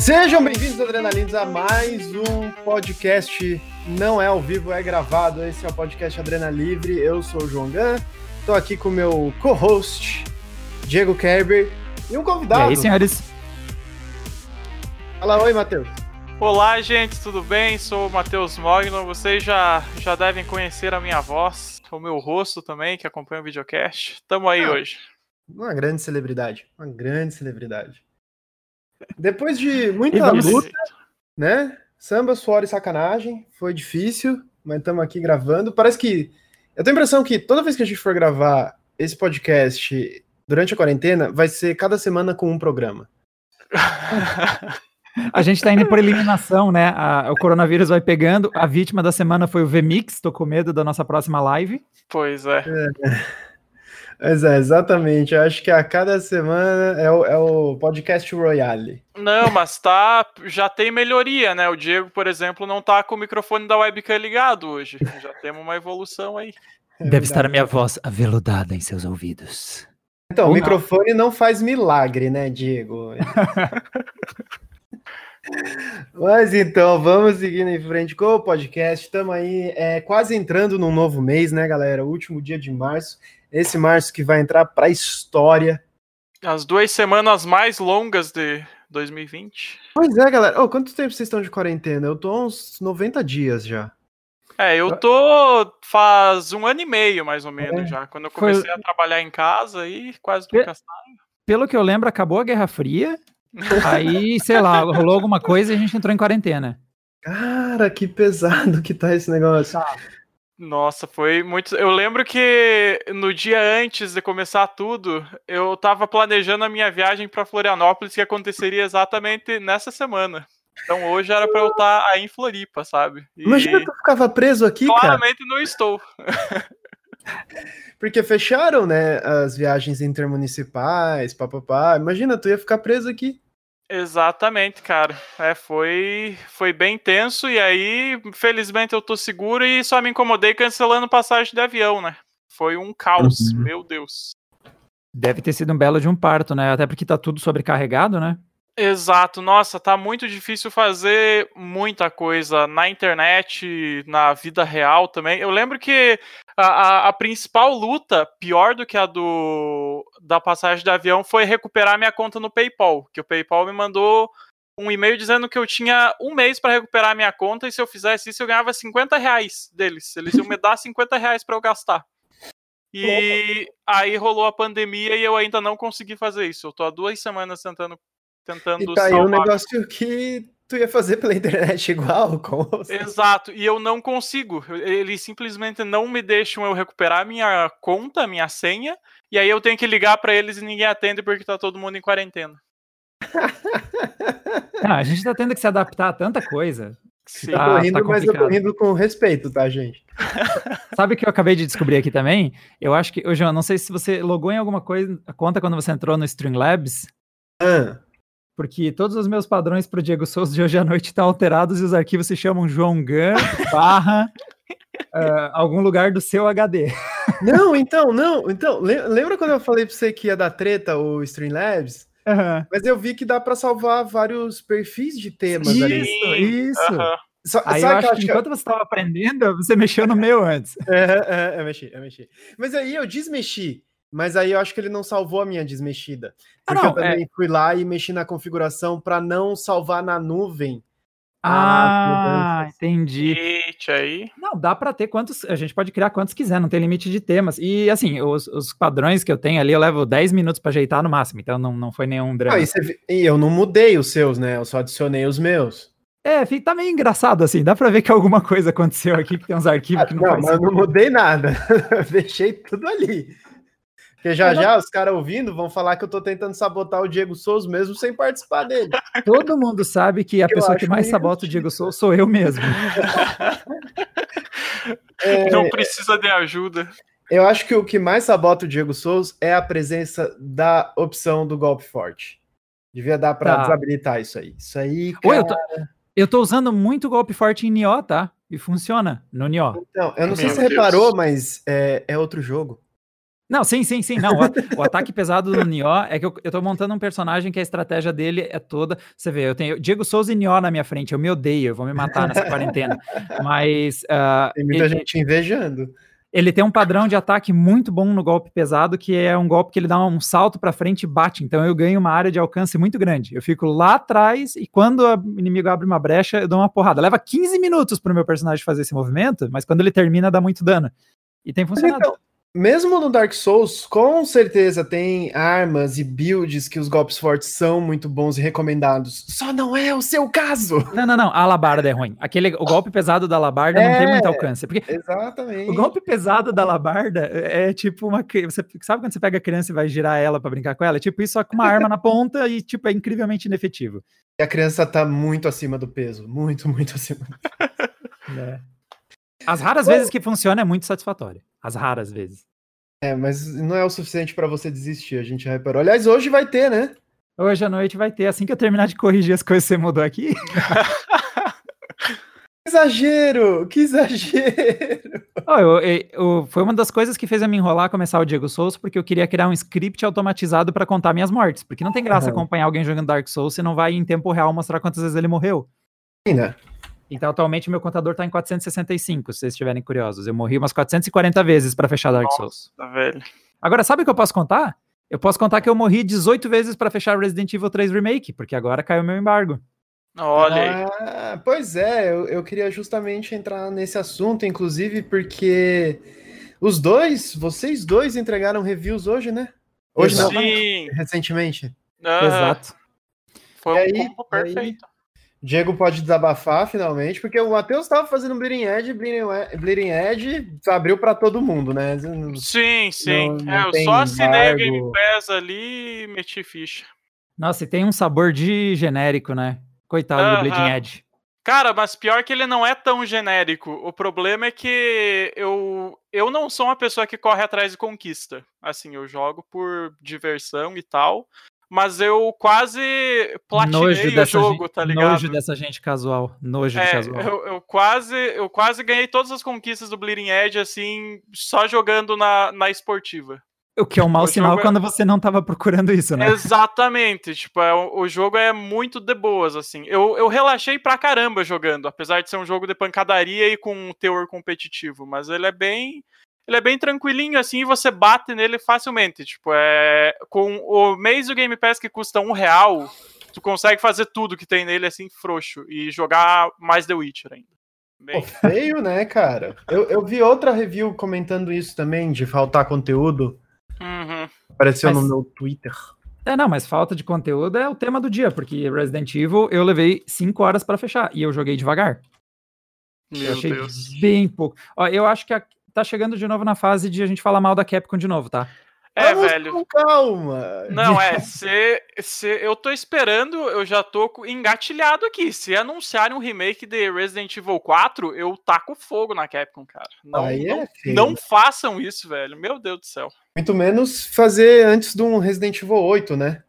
Sejam bem-vindos, Adrenalinos, a mais um podcast. Não é ao vivo, é gravado. Esse é o podcast Adrenaline Eu sou o João Gan, estou aqui com o meu co-host, Diego Kerber, e um convidado. E aí, senhores? Fala oi, Matheus. Olá, gente, tudo bem? Sou o Matheus Mogno. Vocês já, já devem conhecer a minha voz, o meu rosto também, que acompanha o videocast. Tamo aí ah, hoje. Uma grande celebridade. Uma grande celebridade. Depois de muita luta, né? Samba, suor e sacanagem. Foi difícil, mas estamos aqui gravando. Parece que. Eu tenho a impressão que toda vez que a gente for gravar esse podcast durante a quarentena, vai ser cada semana com um programa. A gente está indo por eliminação, né? A, o coronavírus vai pegando. A vítima da semana foi o VMix. Tô com medo da nossa próxima live. Pois é. é. Mas é, exatamente. Eu acho que a cada semana é o, é o podcast Royale. Não, mas tá. Já tem melhoria, né? O Diego, por exemplo, não tá com o microfone da webcam ligado hoje. Já temos uma evolução aí. É Deve estar a minha voz aveludada em seus ouvidos. Então, Ou o microfone não. não faz milagre, né, Diego? Mas então, vamos seguindo em frente com o podcast. Estamos aí é, quase entrando num novo mês, né, galera? O último dia de março. Esse março que vai entrar para a história. As duas semanas mais longas de 2020. Pois é, galera. Oh, quanto tempo vocês estão de quarentena? Eu tô uns 90 dias já. É, eu tô faz um ano e meio, mais ou menos, é. já. Quando eu comecei Foi... a trabalhar em casa e quase nunca saio. Pelo que eu lembro, acabou a Guerra Fria. Aí, sei lá, rolou alguma coisa e a gente entrou em quarentena. Cara, que pesado que tá esse negócio. Tá. Nossa, foi muito. Eu lembro que no dia antes de começar tudo, eu tava planejando a minha viagem para Florianópolis, que aconteceria exatamente nessa semana. Então hoje era para eu estar aí em Floripa, sabe? E... Imagina tu ficava preso aqui, Claramente cara. não estou. Porque fecharam, né, as viagens intermunicipais, papapá. Imagina, tu ia ficar preso aqui. Exatamente, cara. É, foi, foi bem tenso e aí, felizmente, eu tô seguro e só me incomodei cancelando passagem de avião, né? Foi um caos, uhum. meu Deus. Deve ter sido um belo de um parto, né? Até porque tá tudo sobrecarregado, né? Exato, nossa, tá muito difícil fazer muita coisa na internet, na vida real também. Eu lembro que a, a, a, principal luta, pior do que a do da passagem de avião, foi recuperar minha conta no PayPal, que o PayPal me mandou um e-mail dizendo que eu tinha um mês para recuperar minha conta e se eu fizesse isso eu ganhava 50 reais deles. Eles iam me dar 50 reais para eu gastar. E aí rolou a pandemia e eu ainda não consegui fazer isso. Eu tô há duas semanas tentando tentando e tá aí um negócio que tu ia fazer pela internet igual, com Exato, e eu não consigo. Eles simplesmente não me deixam eu recuperar minha conta, minha senha, e aí eu tenho que ligar para eles e ninguém atende porque tá todo mundo em quarentena. ah, a gente tá tendo que se adaptar a tanta coisa. Sim. Tá, tô rindo, tá mas eu tô rindo com respeito, tá, gente? Sabe o que eu acabei de descobrir aqui também? Eu acho que, ô João, não sei se você logou em alguma coisa, conta quando você entrou no Streamlabs. Ah porque todos os meus padrões para o Diego Souza de hoje à noite estão alterados e os arquivos se chamam João Gun barra uh, algum lugar do seu HD. Não, então, não, então, lembra quando eu falei para você que ia dar treta o Streamlabs? Uhum. Mas eu vi que dá para salvar vários perfis de temas isso, ali. Isso, uhum. So, aí eu acho que, que enquanto você estava aprendendo, você mexeu no meu antes. É, é, eu mexi, eu mexi. Mas aí eu desmexi. Mas aí eu acho que ele não salvou a minha desmexida. Ah, porque ah, não, eu também é... fui lá e mexi na configuração para não salvar na nuvem. Ah, entendi. Eita, aí. Não, dá para ter quantos. A gente pode criar quantos quiser, não tem limite de temas. E assim, os, os padrões que eu tenho ali, eu levo 10 minutos para ajeitar no máximo, então não, não foi nenhum drama. Ah, e, você, e eu não mudei os seus, né? Eu só adicionei os meus. É, tá meio engraçado assim. Dá pra ver que alguma coisa aconteceu aqui, que tem uns arquivos ah, que não Não, mas eu não mudei nada. Deixei tudo ali. Porque já já os caras ouvindo vão falar que eu tô tentando sabotar o Diego Souza mesmo sem participar dele. Todo mundo sabe que a eu pessoa que mais sabota o Diego Souza sou eu mesmo. é... Não precisa de ajuda. Eu acho que o que mais sabota o Diego Souza é a presença da opção do golpe forte. Devia dar para tá. desabilitar isso aí. Isso aí, cara... Oi, eu, tô, eu tô usando muito golpe forte em Nioh, tá? E funciona no Nioh. Então, eu não Meu sei se você reparou, mas é, é outro jogo. Não, sim, sim, sim. Não, o, o ataque pesado do Nioh é que eu, eu tô montando um personagem que a estratégia dele é toda. Você vê, eu tenho Diego Souza e Nioh na minha frente. Eu me odeio, eu vou me matar nessa quarentena. Mas. Uh, Tem muita ele, gente invejando. Ele tem um padrão de ataque muito bom no golpe pesado, que é um golpe que ele dá um salto para frente e bate. Então eu ganho uma área de alcance muito grande. Eu fico lá atrás e quando o inimigo abre uma brecha, eu dou uma porrada. Leva 15 minutos para o meu personagem fazer esse movimento, mas quando ele termina, dá muito dano. E tem funcionado. Então, mesmo no Dark Souls, com certeza tem armas e builds que os golpes fortes são muito bons e recomendados. Só não é o seu caso. Não, não, não. A alabarda é ruim. Aquele, o golpe pesado da alabarda é, não tem muito é, alcance. Porque exatamente. O golpe pesado da alabarda é tipo uma. Você sabe quando você pega a criança e vai girar ela para brincar com ela? É tipo isso, só com uma arma na ponta e tipo é incrivelmente inefetivo. E a criança tá muito acima do peso. Muito, muito acima. é. As raras vezes que funciona é muito satisfatório. As raras vezes. É, mas não é o suficiente para você desistir, a gente reparou. Aliás, hoje vai ter, né? Hoje à noite vai ter, assim que eu terminar de corrigir as coisas que você mudou aqui. que exagero! Que exagero! Oh, eu, eu, foi uma das coisas que fez a me enrolar começar o Diego Souls, porque eu queria criar um script automatizado para contar minhas mortes. Porque não tem graça uhum. acompanhar alguém jogando Dark Souls se não vai em tempo real mostrar quantas vezes ele morreu. Sim, né? Então, atualmente, meu contador tá em 465, se vocês estiverem curiosos. Eu morri umas 440 vezes para fechar Dark Souls. Nossa, velho. Agora, sabe o que eu posso contar? Eu posso contar que eu morri 18 vezes para fechar Resident Evil 3 Remake, porque agora caiu meu embargo. Olha aí. Ah, pois é, eu, eu queria justamente entrar nesse assunto, inclusive porque os dois, vocês dois entregaram reviews hoje, né? Hoje Sim. não, recentemente. Uhum. Exato. Foi um aí, combo perfeito. Diego pode desabafar finalmente, porque o Matheus estava fazendo Bleeding Edge, Bleeding, Bleeding Edge abriu para todo mundo, né? Sim, sim. Não, não é, eu só assinei o Game Pass ali e meti ficha. Nossa, e tem um sabor de genérico, né? Coitado uh -huh. do Bleeding Edge. Cara, mas pior que ele não é tão genérico. O problema é que eu, eu não sou uma pessoa que corre atrás de conquista. Assim, eu jogo por diversão e tal mas eu quase platinei o jogo, gente, tá ligado? Nojo dessa gente casual, nojo é, de casual. Eu, eu, quase, eu quase ganhei todas as conquistas do Bleeding Edge, assim, só jogando na, na esportiva. O que é um mau o sinal é quando você não tava procurando isso, né? Exatamente, tipo, é, o jogo é muito de boas, assim. Eu, eu relaxei pra caramba jogando, apesar de ser um jogo de pancadaria e com um teor competitivo, mas ele é bem ele é bem tranquilinho assim e você bate nele facilmente. Tipo, é. Com o mês do Game Pass que custa um real, tu consegue fazer tudo que tem nele assim, frouxo. E jogar mais The Witcher ainda. Bem... Pô, feio, né, cara? Eu, eu vi outra review comentando isso também, de faltar conteúdo. Uhum. Apareceu mas... no meu Twitter. É, não, mas falta de conteúdo é o tema do dia, porque Resident Evil eu levei 5 horas para fechar e eu joguei devagar. Meu eu achei Deus. bem pouco. Ó, eu acho que a, tá chegando de novo na fase de a gente falar mal da Capcom de novo, tá? É, Vamos velho. Com calma. Não, é, se, se eu tô esperando, eu já tô engatilhado aqui. Se anunciarem um remake de Resident Evil 4, eu taco fogo na Capcom, cara. Não, é não, não, façam isso, velho. Meu Deus do céu. Muito menos fazer antes de um Resident Evil 8, né?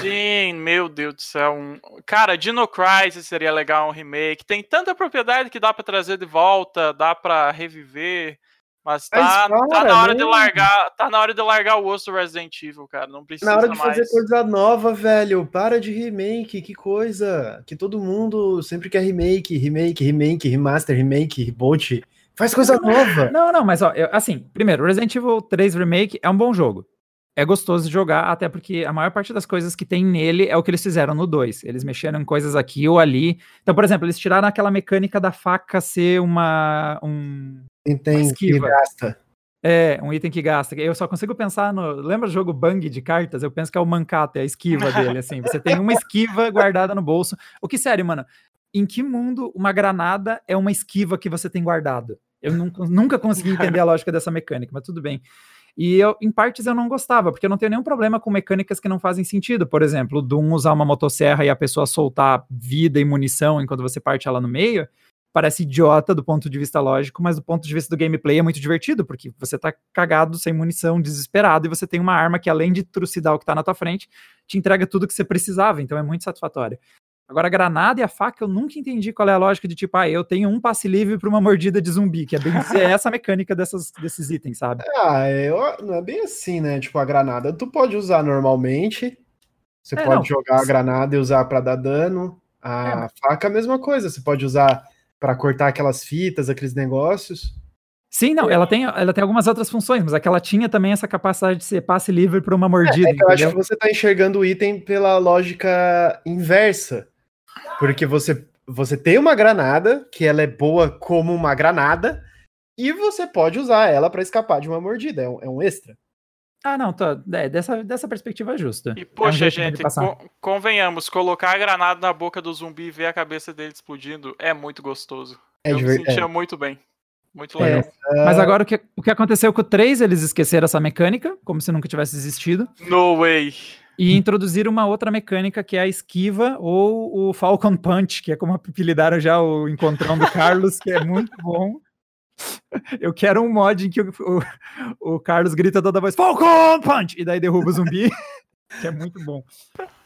Sim, meu Deus do céu. Um... Cara, Dino Crisis seria legal um remake. Tem tanta propriedade que dá para trazer de volta, dá para reviver. Mas tá, mas, tá na hora de largar, tá na hora de largar o osso do Resident Evil, cara. Não precisa Na hora de mais. fazer coisa nova, velho. Para de remake, que coisa. Que todo mundo sempre quer remake, remake, remake, remaster, remake, reboot. Faz coisa não, nova. Não, não, mas ó, eu, assim, primeiro, Resident Evil 3 Remake é um bom jogo é gostoso de jogar, até porque a maior parte das coisas que tem nele é o que eles fizeram no 2. Eles mexeram em coisas aqui ou ali. Então, por exemplo, eles tiraram aquela mecânica da faca ser uma. Um, item uma esquiva. que gasta. É, um item que gasta. Eu só consigo pensar no. Lembra o jogo Bang de cartas? Eu penso que é o Mancato, é a esquiva dele, assim. Você tem uma esquiva guardada no bolso. O que, sério, mano, em que mundo uma granada é uma esquiva que você tem guardado? Eu nunca, nunca consegui entender a lógica dessa mecânica, mas tudo bem. E eu, em partes eu não gostava, porque eu não tenho nenhum problema com mecânicas que não fazem sentido. Por exemplo, o Doom usar uma motosserra e a pessoa soltar vida e munição enquanto você parte ela no meio, parece idiota do ponto de vista lógico, mas do ponto de vista do gameplay é muito divertido, porque você tá cagado, sem munição, desesperado, e você tem uma arma que, além de trucidar o que tá na tua frente, te entrega tudo que você precisava, então é muito satisfatório. Agora, a granada e a faca, eu nunca entendi qual é a lógica de tipo, ah, eu tenho um passe livre para uma mordida de zumbi, que é bem é essa a mecânica dessas, desses itens, sabe? Ah, eu, não é bem assim, né? Tipo, a granada tu pode usar normalmente, você é, pode não. jogar a granada e usar para dar dano. A é. faca, a mesma coisa, você pode usar para cortar aquelas fitas, aqueles negócios. Sim, não, ela tem, ela tem algumas outras funções, mas aquela tinha também essa capacidade de ser passe livre para uma mordida. É, é eu acho que você está enxergando o item pela lógica inversa. Porque você, você tem uma granada, que ela é boa como uma granada, e você pode usar ela para escapar de uma mordida. É um, é um extra. Ah, não, tô, é, dessa, dessa perspectiva é justa. E, poxa, é um gente, convenhamos, colocar a granada na boca do zumbi e ver a cabeça dele explodindo é muito gostoso. É Eu me sentia é. muito bem. Muito é, legal. É, mas agora o que, o que aconteceu com o 3, eles esqueceram essa mecânica, como se nunca tivesse existido. No way. E introduziram uma outra mecânica que é a esquiva ou o Falcon Punch, que é como apelidaram já o encontrão do Carlos, que é muito bom. Eu quero um mod em que o, o, o Carlos grita toda a voz Falcon Punch! E daí derruba o zumbi. Que é muito bom.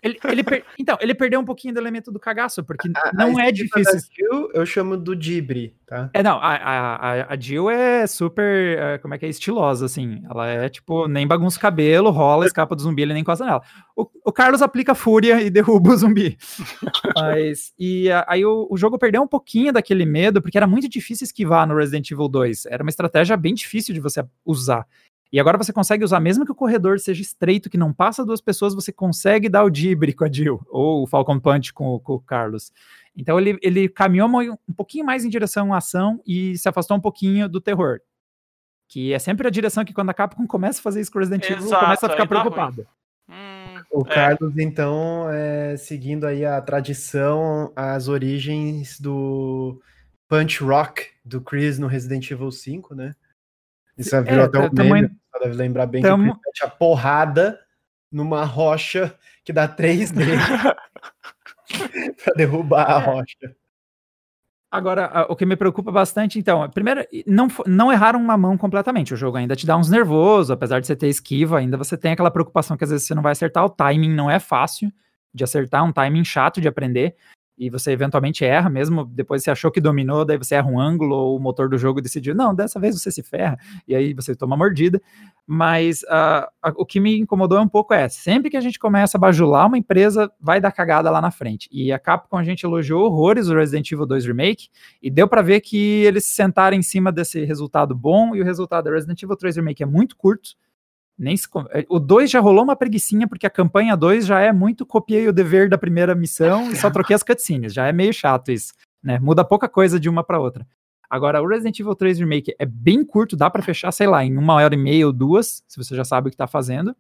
Ele, ele per... Então, ele perdeu um pouquinho do elemento do cagaço, porque a, não a é difícil. Jill, eu chamo do Dibre, tá? É, não, a, a, a Jill é super, é, como é que é, estilosa, assim. Ela é, tipo, nem bagunça o cabelo, rola, escapa do zumbi, ele nem encosta nela. O, o Carlos aplica fúria e derruba o zumbi. Mas, e aí o, o jogo perdeu um pouquinho daquele medo, porque era muito difícil esquivar no Resident Evil 2. Era uma estratégia bem difícil de você usar. E agora você consegue usar, mesmo que o corredor seja estreito, que não passa duas pessoas, você consegue dar o dibre com a Jill, ou o Falcon Punch com, com o Carlos. Então ele, ele caminhou um pouquinho mais em direção à ação e se afastou um pouquinho do terror. Que é sempre a direção que quando a Capcom começa a fazer isso com Resident Evil, começa a ficar preocupada. Hum, o é. Carlos, então, é, seguindo aí a tradição, as origens do Punch Rock do Chris no Resident Evil 5, né? Isso é, virou é, até um meme, você deve lembrar bem tamo... que Chris a porrada numa rocha que dá três dele para derrubar a rocha. Agora, o que me preocupa bastante, então, primeiro, não, não erraram uma mão completamente. O jogo ainda te dá uns nervosos, apesar de você ter esquiva, ainda você tem aquela preocupação que às vezes você não vai acertar. O timing não é fácil de acertar, um timing chato de aprender e você eventualmente erra, mesmo depois você achou que dominou, daí você erra um ângulo, ou o motor do jogo decidiu, não, dessa vez você se ferra, e aí você toma mordida. Mas uh, o que me incomodou um pouco é, sempre que a gente começa a bajular uma empresa, vai dar cagada lá na frente. E a Capcom a gente elogiou horrores o Resident Evil 2 Remake, e deu para ver que eles se sentaram em cima desse resultado bom, e o resultado do Resident Evil 3 Remake é muito curto, nem se, é, o 2 já rolou uma preguiçinha, porque a campanha 2 já é muito copiei o dever da primeira missão e só troquei as cutscenes. Já é meio chato isso, né? Muda pouca coisa de uma para outra. Agora, o Resident Evil 3 Remake é bem curto, dá para fechar, sei lá, em uma hora e meia ou duas, se você já sabe o que tá fazendo.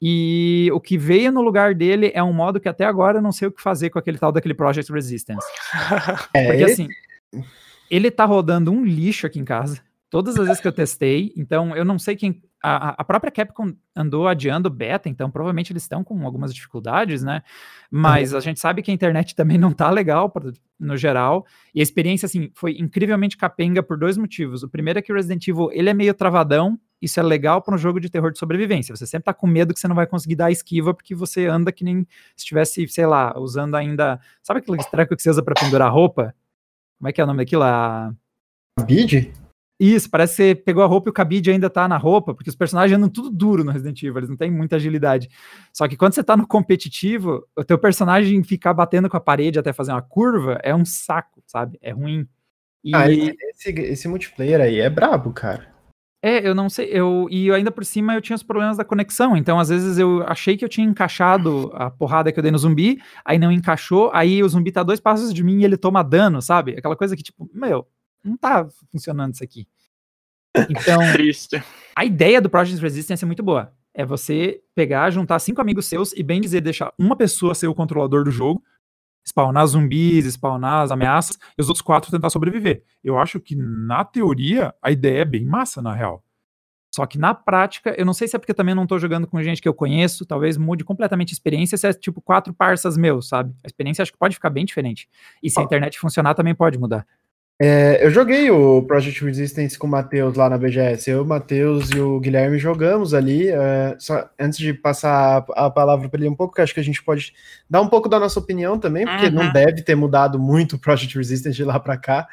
E o que veio no lugar dele é um modo que até agora eu não sei o que fazer com aquele tal daquele Project Resistance. É, porque assim, ele tá rodando um lixo aqui em casa. Todas as vezes que eu testei, então eu não sei quem a, a própria Capcom andou adiando beta, então provavelmente eles estão com algumas dificuldades, né? Mas uhum. a gente sabe que a internet também não tá legal pra, no geral. E a experiência, assim, foi incrivelmente capenga por dois motivos. O primeiro é que o Resident Evil, ele é meio travadão, isso é legal para um jogo de terror de sobrevivência. Você sempre tá com medo que você não vai conseguir dar a esquiva porque você anda que nem se estivesse, sei lá, usando ainda. Sabe aquele treco que você usa para pendurar roupa? Como é que é o nome daquilo? A. Bid? Isso, parece que você pegou a roupa e o cabide ainda tá na roupa, porque os personagens andam tudo duro no Resident Evil, eles não têm muita agilidade. Só que quando você tá no competitivo, o teu personagem ficar batendo com a parede até fazer uma curva é um saco, sabe? É ruim. E... Ah, esse, esse multiplayer aí é brabo, cara. É, eu não sei, eu e ainda por cima eu tinha os problemas da conexão, então às vezes eu achei que eu tinha encaixado a porrada que eu dei no zumbi, aí não encaixou, aí o zumbi tá dois passos de mim e ele toma dano, sabe? Aquela coisa que tipo, meu, não tá funcionando isso aqui. Então, Triste. a ideia do Project Resistance é muito boa. É você pegar, juntar cinco amigos seus e bem dizer, deixar uma pessoa ser o controlador do jogo, spawnar zumbis, spawnar as ameaças, e os outros quatro tentar sobreviver. Eu acho que, na teoria, a ideia é bem massa, na real. Só que na prática, eu não sei se é porque também não tô jogando com gente que eu conheço, talvez mude completamente a experiência, se é tipo quatro parças meus, sabe? A experiência acho que pode ficar bem diferente. E se a internet funcionar, também pode mudar. É, eu joguei o Project Resistance com o Matheus lá na BGS. Eu, o Matheus e o Guilherme jogamos ali. É, só, antes de passar a, palavra para ele um pouco, que acho que a gente pode dar um pouco da nossa opinião também, porque uhum. não deve ter mudado muito o Project Resistance de lá para cá.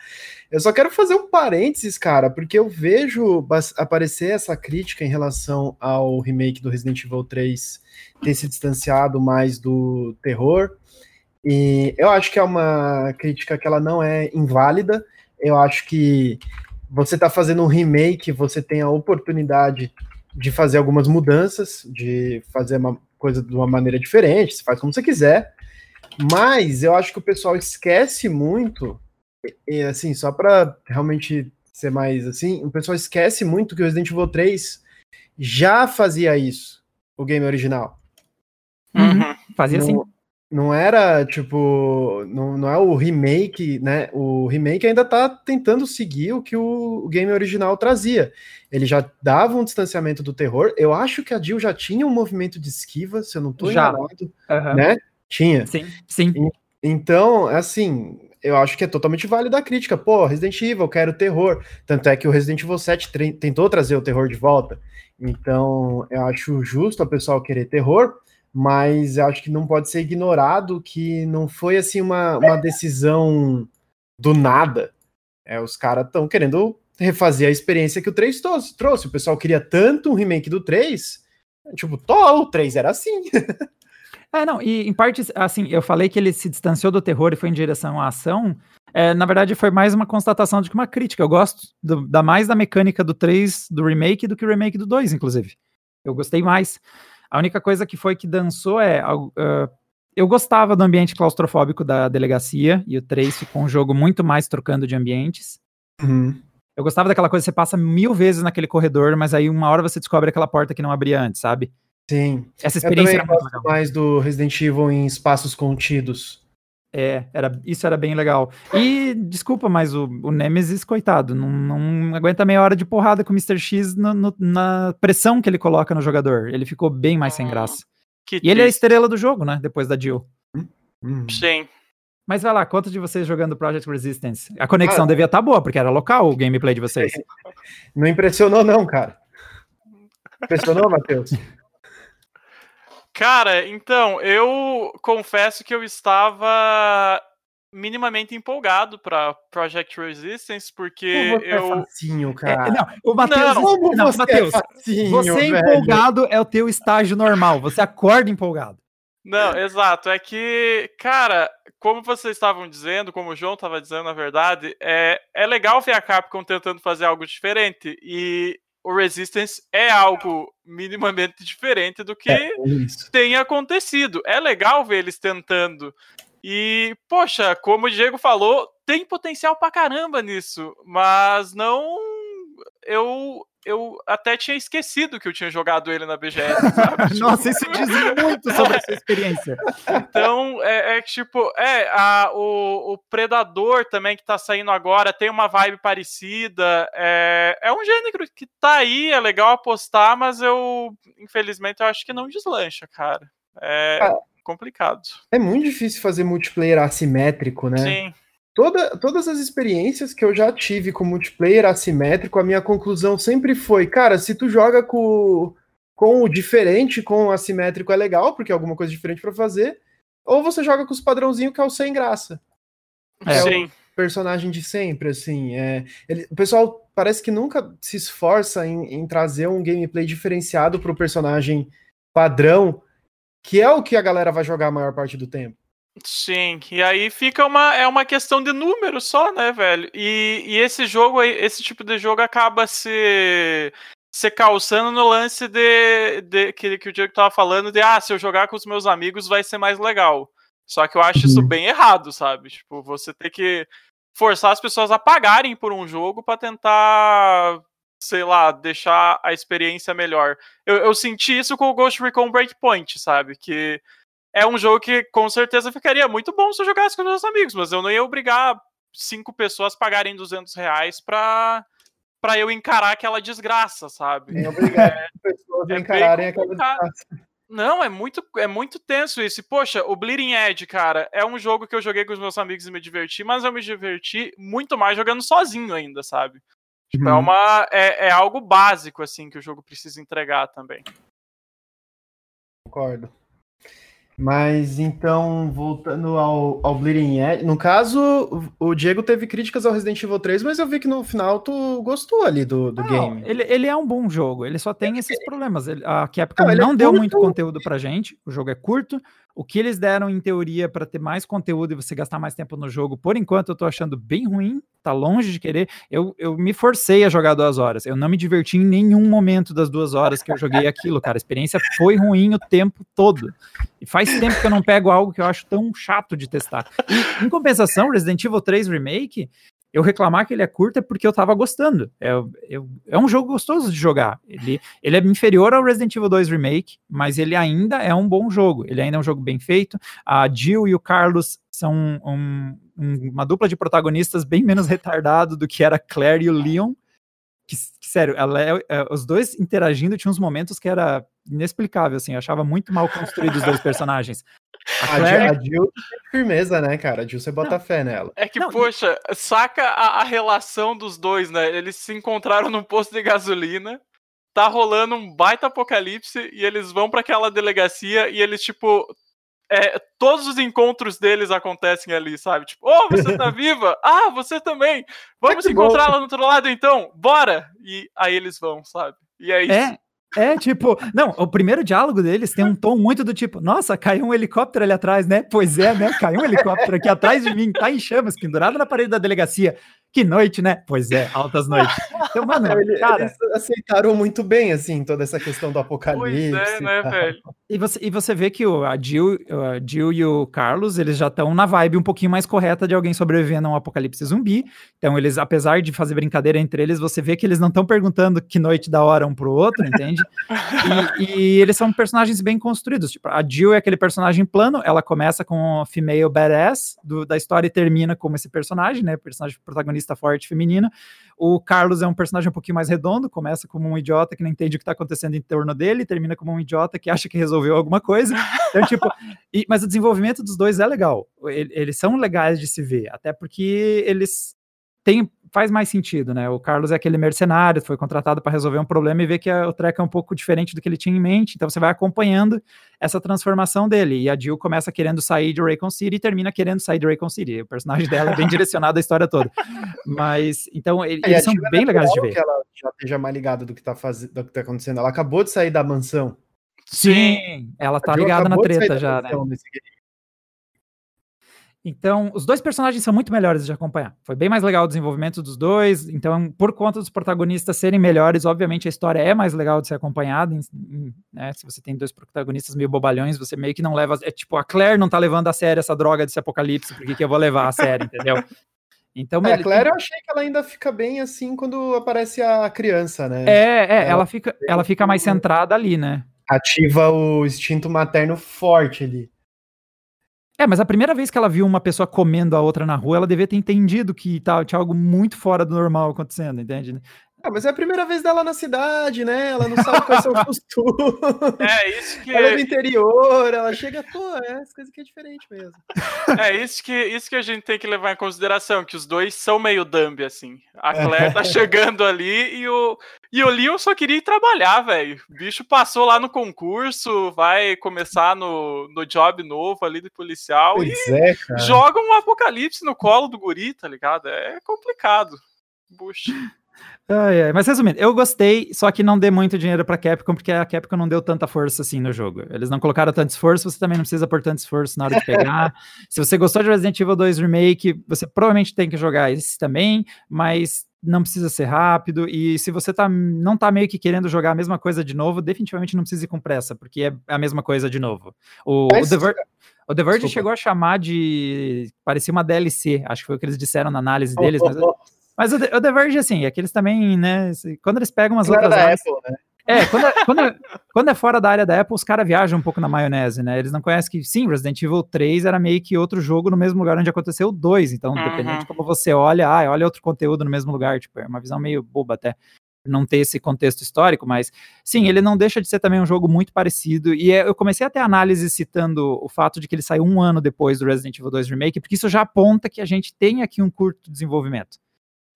Eu só quero fazer um parênteses, cara, porque eu vejo aparecer essa crítica em relação ao remake do Resident Evil 3 ter se distanciado mais do terror. E eu acho que é uma crítica que ela não é inválida. Eu acho que você está fazendo um remake, você tem a oportunidade de fazer algumas mudanças, de fazer uma coisa de uma maneira diferente, você faz como você quiser. Mas eu acho que o pessoal esquece muito, e assim, só para realmente ser mais assim, o pessoal esquece muito que o Resident Evil 3 já fazia isso, o game original. Uhum. Fazia no, sim. Não era, tipo, não, não é o remake, né? O remake ainda tá tentando seguir o que o, o game original trazia. Ele já dava um distanciamento do terror. Eu acho que a Jill já tinha um movimento de esquiva, se eu não tô já. enganado, uhum. né? Tinha. Sim, sim. Então, assim, eu acho que é totalmente válido a crítica. Pô, Resident Evil, eu quero terror. Tanto é que o Resident Evil 7 tentou trazer o terror de volta. Então, eu acho justo a pessoa querer terror mas acho que não pode ser ignorado que não foi assim uma, uma decisão do nada. É, os caras estão querendo refazer a experiência que o 3 trouxe. O pessoal queria tanto um remake do 3, tipo, tô, o 3 era assim. É, não, e em parte, assim, eu falei que ele se distanciou do terror e foi em direção à ação. É, na verdade, foi mais uma constatação do que uma crítica. Eu gosto do, da mais da mecânica do 3, do remake, do que o remake do 2, inclusive. Eu gostei mais. A única coisa que foi que dançou é. Uh, eu gostava do ambiente claustrofóbico da delegacia, e o 3 ficou um jogo muito mais trocando de ambientes. Uhum. Eu gostava daquela coisa, você passa mil vezes naquele corredor, mas aí uma hora você descobre aquela porta que não abria antes, sabe? Sim. Essa experiência eu também gosto mais do Resident Evil em espaços contidos. É, era, isso era bem legal. E, desculpa, mas o, o Nemesis, coitado, não, não aguenta meia hora de porrada com o Mr. X no, no, na pressão que ele coloca no jogador. Ele ficou bem mais sem hum, graça. e triste. ele é a estrela do jogo, né? Depois da Jill. Hum. Sim. Mas vai lá, conta de vocês jogando Project Resistance. A conexão ah, devia estar tá boa, porque era local o gameplay de vocês. Não impressionou, não, cara. Impressionou, Matheus? Cara, então, eu confesso que eu estava minimamente empolgado para Project Resistance, porque você é eu. É facinho, cara. É, não, o Matheus. Não, não, você, Mateus, é facinho, você empolgado é o teu estágio normal. Você acorda empolgado. Não, exato. É que, cara, como vocês estavam dizendo, como o João estava dizendo, na verdade, é, é legal ver a Capcom tentando fazer algo diferente. E o Resistance é algo minimamente diferente do que é, tem acontecido. É legal ver eles tentando. E, poxa, como o Diego falou, tem potencial pra caramba nisso, mas não. Eu, eu até tinha esquecido que eu tinha jogado ele na BGS. Sabe? Nossa, isso diz muito sobre a sua experiência. Então, é, é tipo, é, a, o, o, Predador também que tá saindo agora tem uma vibe parecida. É, é um gênero que tá aí, é legal apostar, mas eu, infelizmente, eu acho que não deslancha, cara. É ah, complicado. É muito difícil fazer multiplayer assimétrico, né? Sim. Toda, todas as experiências que eu já tive com multiplayer assimétrico, a minha conclusão sempre foi, cara, se tu joga com, com o diferente, com o assimétrico é legal, porque é alguma coisa diferente para fazer, ou você joga com os padrãozinhos que é o sem graça. É, Sim. o personagem de sempre, assim. É, ele, o pessoal parece que nunca se esforça em, em trazer um gameplay diferenciado para o personagem padrão, que é o que a galera vai jogar a maior parte do tempo. Sim, e aí fica uma, é uma questão de número só, né, velho? E, e esse jogo esse tipo de jogo acaba se, se calçando no lance de, de que, que o Diego tava falando de ah, se eu jogar com os meus amigos vai ser mais legal. Só que eu acho isso uhum. bem errado, sabe? Tipo, você tem que forçar as pessoas a pagarem por um jogo para tentar, sei lá, deixar a experiência melhor. Eu, eu senti isso com o Ghost Recon Breakpoint, sabe? Que é um jogo que com certeza ficaria muito bom se eu jogasse com meus amigos, mas eu não ia obrigar cinco pessoas a pagarem 200 reais pra, pra eu encarar aquela desgraça, sabe? Nem obrigar é, pessoas a é encararem aquela desgraça. Não, é muito, é muito tenso isso. E, poxa, o Bleeding Edge, cara, é um jogo que eu joguei com os meus amigos e me diverti, mas eu me diverti muito mais jogando sozinho ainda, sabe? Tipo, é uhum. é, uma, é, é algo básico, assim, que o jogo precisa entregar também. Concordo. Mas então, voltando ao, ao Bleeding Edge, no caso, o Diego teve críticas ao Resident Evil 3, mas eu vi que no final tu gostou ali do, do não, game. Ele, ele é um bom jogo, ele só tem esses problemas. Ele, a Capcom não, não é deu muito conteúdo pra gente, o jogo é curto, o que eles deram em teoria para ter mais conteúdo e você gastar mais tempo no jogo, por enquanto eu tô achando bem ruim, tá longe de querer. Eu, eu me forcei a jogar duas horas. Eu não me diverti em nenhum momento das duas horas que eu joguei aquilo, cara. A experiência foi ruim o tempo todo. E faz tempo que eu não pego algo que eu acho tão chato de testar. E, em compensação, Resident Evil 3 Remake, eu reclamar que ele é curto é porque eu tava gostando. É, é, é, um jogo gostoso de jogar. Ele, ele é inferior ao Resident Evil 2 Remake, mas ele ainda é um bom jogo. Ele ainda é um jogo bem feito. A Jill e o Carlos são um, um, uma dupla de protagonistas bem menos retardado do que era Claire e o Leon. Que, que sério, ela é, é, os dois interagindo tinha uns momentos que era inexplicável, assim, eu achava muito mal construído os dois personagens. A, Claire... a Jill tem firmeza, né, cara? A Jill você bota não, fé nela. É que, não, poxa, saca a, a, relação dos dois, né? Eles se encontraram num posto de gasolina, tá rolando um baita apocalipse e eles vão para aquela delegacia e eles, tipo. É, todos os encontros deles acontecem ali, sabe? Tipo, oh, você tá viva? Ah, você também! Vamos se encontrar lá no outro lado então? Bora! E aí eles vão, sabe? E é isso. É, é, tipo, não, o primeiro diálogo deles tem um tom muito do tipo, nossa, caiu um helicóptero ali atrás, né? Pois é, né? Caiu um helicóptero aqui atrás de mim, tá em chamas, pendurado na parede da delegacia. Que noite, né? Pois é, altas noites. Então, mano, Ele, cara... Eles aceitaram muito bem, assim, toda essa questão do apocalipse. Pois é, né, velho? E você, e você vê que o, a, Jill, a Jill e o Carlos, eles já estão na vibe um pouquinho mais correta de alguém sobrevivendo a um apocalipse zumbi. Então, eles, apesar de fazer brincadeira entre eles, você vê que eles não estão perguntando que noite da hora um pro outro, entende? e, e, eles são personagens bem construídos. Tipo, a Jill é aquele personagem plano, ela começa com o female badass do, da história e termina como esse personagem, né? Personagem protagonista protagonista forte feminina. O Carlos é um personagem um pouquinho mais redondo, começa como um idiota que não entende o que está acontecendo em torno dele, termina como um idiota que acha que resolveu alguma coisa. Então, tipo, e, mas o desenvolvimento dos dois é legal. Eles são legais de se ver, até porque eles têm faz mais sentido, né? O Carlos é aquele mercenário, foi contratado para resolver um problema e vê que a, o treco é um pouco diferente do que ele tinha em mente, então você vai acompanhando essa transformação dele. E a Jill começa querendo sair de Raycon City e termina querendo sair de Raycon City. O personagem dela é bem direcionado à história toda. Mas, então, ele, eles são bem legais de ver. que ela já esteja mais ligada do que está que tá acontecendo. Ela acabou de sair da mansão. Sim, ela tá ligada na treta já, né? Então, os dois personagens são muito melhores de acompanhar. Foi bem mais legal o desenvolvimento dos dois. Então, por conta dos protagonistas serem melhores, obviamente a história é mais legal de ser acompanhada. Né? Se você tem dois protagonistas meio bobalhões, você meio que não leva. É tipo, a Claire não tá levando a sério essa droga desse apocalipse, por que, que eu vou levar a sério, entendeu? Então, é, a Claire eu achei que ela ainda fica bem assim quando aparece a criança, né? É, é, ela, ela fica, ela fica mais centrada ali, né? Ativa o instinto materno forte ali. É, mas a primeira vez que ela viu uma pessoa comendo a outra na rua, ela devia ter entendido que tá, tinha algo muito fora do normal acontecendo, entende? Ah, mas é a primeira vez dela na cidade, né? Ela não sabe quais são os costumes. É, isso que. Ela é do interior, ela chega, pô, é essa coisa que é diferente mesmo. É, isso que, isso que a gente tem que levar em consideração, que os dois são meio dumb, assim. A Claire tá chegando ali e o, e o Leon só queria ir trabalhar, velho. O bicho passou lá no concurso, vai começar no, no job novo ali de policial pois e é, joga um apocalipse no colo do guri, tá ligado? É complicado. Bush. Ai, ai. Mas resumindo, eu gostei, só que não dê muito dinheiro pra Capcom, porque a Capcom não deu tanta força assim no jogo. Eles não colocaram tanto esforço, você também não precisa pôr tanto esforço na hora de pegar. Se você gostou de Resident Evil 2 Remake, você provavelmente tem que jogar esse também, mas não precisa ser rápido. E se você tá, não tá meio que querendo jogar a mesma coisa de novo, definitivamente não precisa ir com pressa, porque é a mesma coisa de novo. O, o The, Ver o The Verge chegou a chamar de. parecia uma DLC, acho que foi o que eles disseram na análise deles, mas. Mas o, o The Verge, assim, é que eles também, né? Quando eles pegam umas outras áreas. Apple, né? É, quando é, quando, é, quando é fora da área da Apple, os caras viajam um pouco na maionese, né? Eles não conhecem que, sim, Resident Evil 3 era meio que outro jogo no mesmo lugar onde aconteceu o 2. Então, uhum. dependendo de como você olha, ah, olha outro conteúdo no mesmo lugar. Tipo, é uma visão meio boba até. não ter esse contexto histórico, mas sim, ele não deixa de ser também um jogo muito parecido. E é, eu comecei a ter análise citando o fato de que ele saiu um ano depois do Resident Evil 2 Remake, porque isso já aponta que a gente tem aqui um curto desenvolvimento.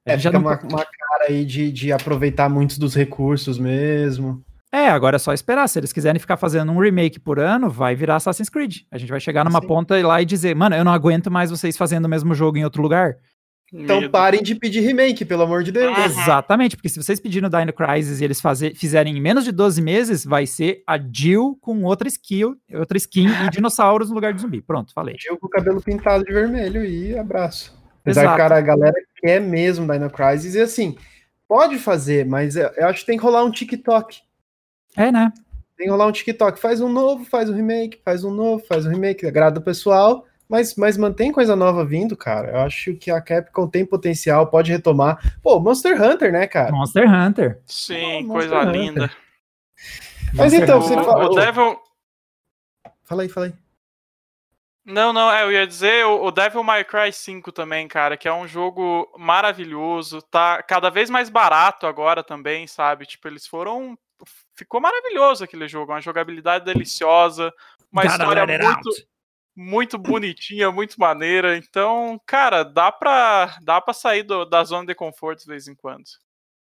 É, já não... uma, uma cara aí de, de aproveitar muitos dos recursos mesmo. É, agora é só esperar. Se eles quiserem ficar fazendo um remake por ano, vai virar Assassin's Creed. A gente vai chegar numa Sim. ponta lá e dizer, mano, eu não aguento mais vocês fazendo o mesmo jogo em outro lugar. Então Medo. parem de pedir remake, pelo amor de Deus. Uhum. Exatamente, porque se vocês pedirem o Dino Crisis e eles fazer, fizerem em menos de 12 meses, vai ser a Jill com outra skill, outra skin e dinossauros no lugar de zumbi. Pronto, falei. Jill com o cabelo pintado de vermelho e abraço. Apesar que, cara, a galera quer mesmo Dino Crisis e assim, pode fazer, mas eu, eu acho que tem que rolar um TikTok. É, né? Tem que rolar um TikTok. Faz um novo, faz um remake, faz um novo, faz um remake, agrada o pessoal mas, mas mantém coisa nova vindo, cara. Eu acho que a Capcom tem potencial, pode retomar. Pô, Monster Hunter, né, cara? Monster Hunter. Sim, coisa Hunter. linda. Mas Monster então, você falou. O Devil. Fala aí, fala aí. Não, não, é, eu ia dizer o Devil May Cry 5 também, cara, que é um jogo maravilhoso, tá cada vez mais barato agora também, sabe? Tipo, eles foram ficou maravilhoso aquele jogo, uma jogabilidade deliciosa, uma Gotta história muito out muito bonitinha, muito maneira. Então, cara, dá pra, dá pra sair do, da zona de conforto de vez em quando.